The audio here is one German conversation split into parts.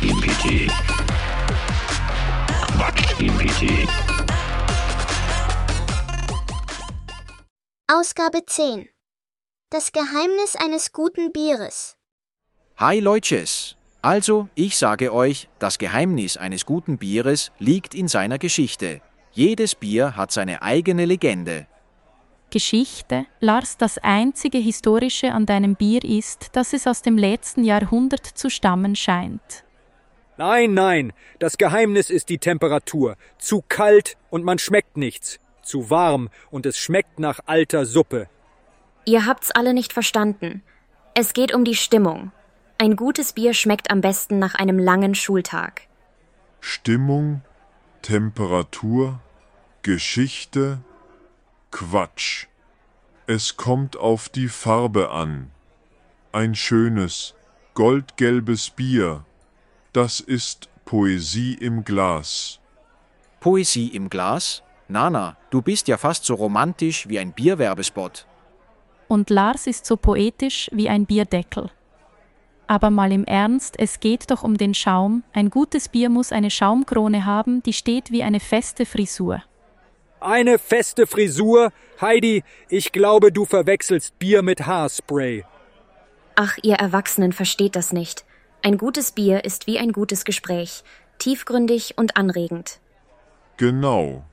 Quatsch im PT. Quatsch im PT. Ausgabe 10. Das Geheimnis eines guten Bieres. Hi Leutches! Also, ich sage euch, das Geheimnis eines guten Bieres liegt in seiner Geschichte. Jedes Bier hat seine eigene Legende. Geschichte, Lars, das einzige Historische an deinem Bier ist, dass es aus dem letzten Jahrhundert zu stammen scheint. Nein, nein, das Geheimnis ist die Temperatur. Zu kalt und man schmeckt nichts. Zu warm und es schmeckt nach alter Suppe. Ihr habt's alle nicht verstanden. Es geht um die Stimmung. Ein gutes Bier schmeckt am besten nach einem langen Schultag. Stimmung, Temperatur, Geschichte, Quatsch. Es kommt auf die Farbe an. Ein schönes, goldgelbes Bier. Das ist Poesie im Glas. Poesie im Glas? Nana, du bist ja fast so romantisch wie ein Bierwerbespot. Und Lars ist so poetisch wie ein Bierdeckel. Aber mal im Ernst, es geht doch um den Schaum. Ein gutes Bier muss eine Schaumkrone haben, die steht wie eine feste Frisur. Eine feste Frisur? Heidi, ich glaube, du verwechselst Bier mit Haarspray. Ach, ihr Erwachsenen versteht das nicht. Ein gutes Bier ist wie ein gutes Gespräch, tiefgründig und anregend. Genau.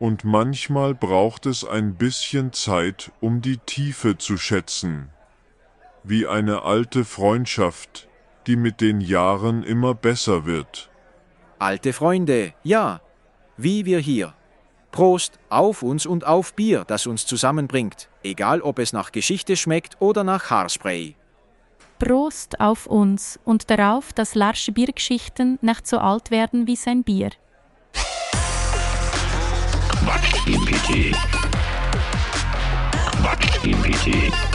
Und manchmal braucht es ein bisschen Zeit, um die Tiefe zu schätzen. Wie eine alte Freundschaft, die mit den Jahren immer besser wird. Alte Freunde, ja, wie wir hier. Prost auf uns und auf Bier, das uns zusammenbringt, egal ob es nach Geschichte schmeckt oder nach Haarspray. Prost auf uns und darauf, dass Larsche Biergeschichten nicht so alt werden wie sein Bier. Quatsch im PT. Quatsch im PT.